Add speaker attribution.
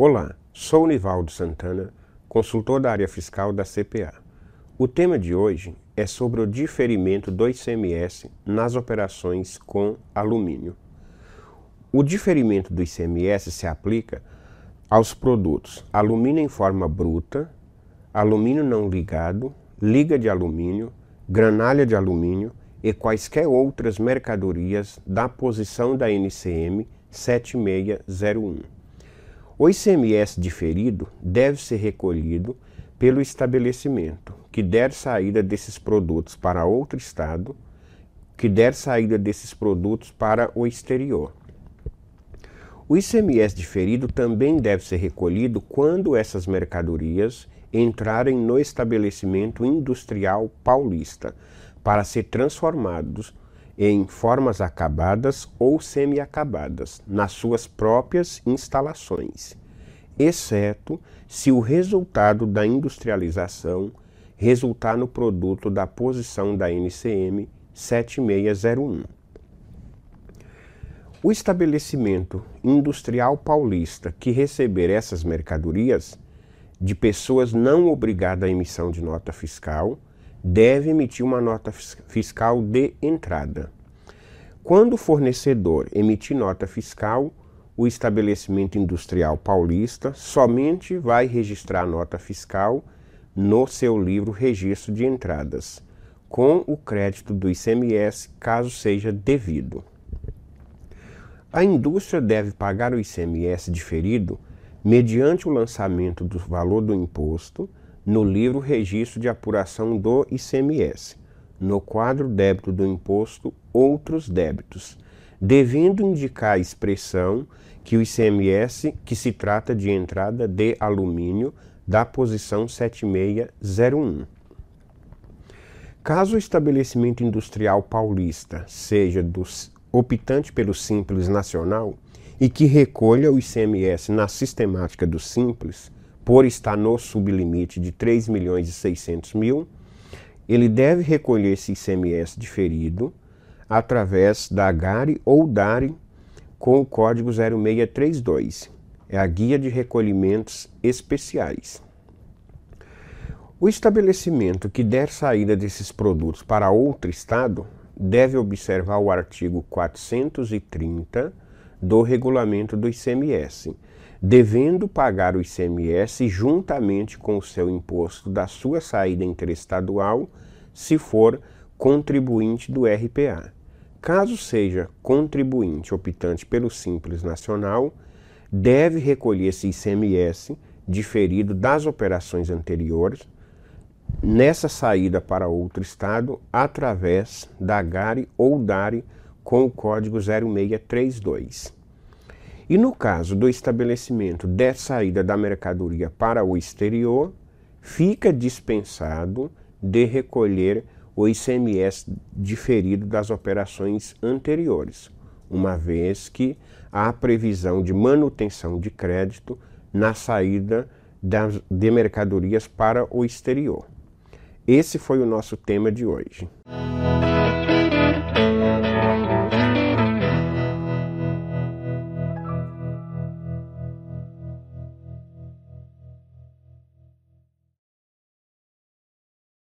Speaker 1: Olá, sou Nivaldo Santana, consultor da área fiscal da CPA. O tema de hoje é sobre o diferimento do ICMS nas operações com alumínio. O diferimento do ICMS se aplica aos produtos alumínio em forma bruta, alumínio não ligado, liga de alumínio, granalha de alumínio e quaisquer outras mercadorias da posição da NCM 7601. O ICMS diferido deve ser recolhido pelo estabelecimento que der saída desses produtos para outro estado, que der saída desses produtos para o exterior. O ICMS diferido também deve ser recolhido quando essas mercadorias entrarem no estabelecimento industrial paulista para ser transformados em formas acabadas ou semi-acabadas nas suas próprias instalações, exceto se o resultado da industrialização resultar no produto da posição da NCM 7601. O estabelecimento industrial paulista que receber essas mercadorias de pessoas não obrigadas à emissão de nota fiscal deve emitir uma nota fiscal de entrada. Quando o fornecedor emitir nota fiscal, o estabelecimento industrial paulista somente vai registrar a nota fiscal no seu livro Registro de Entradas, com o crédito do ICMS, caso seja devido. A indústria deve pagar o ICMS diferido mediante o lançamento do valor do imposto no livro Registro de Apuração do ICMS, no quadro débito do imposto Outros débitos, devendo indicar a expressão que o ICMS que se trata de entrada de alumínio da posição 7601. Caso o estabelecimento industrial paulista seja dos, optante pelo Simples Nacional e que recolha o ICMS na sistemática do Simples, por estar no sublimite de 3 milhões e 600 mil, ele deve recolher esse ICMS diferido através da GARI ou DARI com o código 0632. É a Guia de Recolhimentos Especiais. O estabelecimento que der saída desses produtos para outro estado deve observar o artigo 430 do regulamento do ICMS devendo pagar o ICMS juntamente com o seu imposto da sua saída interestadual, se for contribuinte do RPA. Caso seja contribuinte optante pelo Simples Nacional, deve recolher esse ICMS diferido das operações anteriores nessa saída para outro estado através da GARI ou DARI com o código 0632. E no caso do estabelecimento de saída da mercadoria para o exterior, fica dispensado de recolher o ICMS diferido das operações anteriores, uma vez que há previsão de manutenção de crédito na saída das, de mercadorias para o exterior. Esse foi o nosso tema de hoje.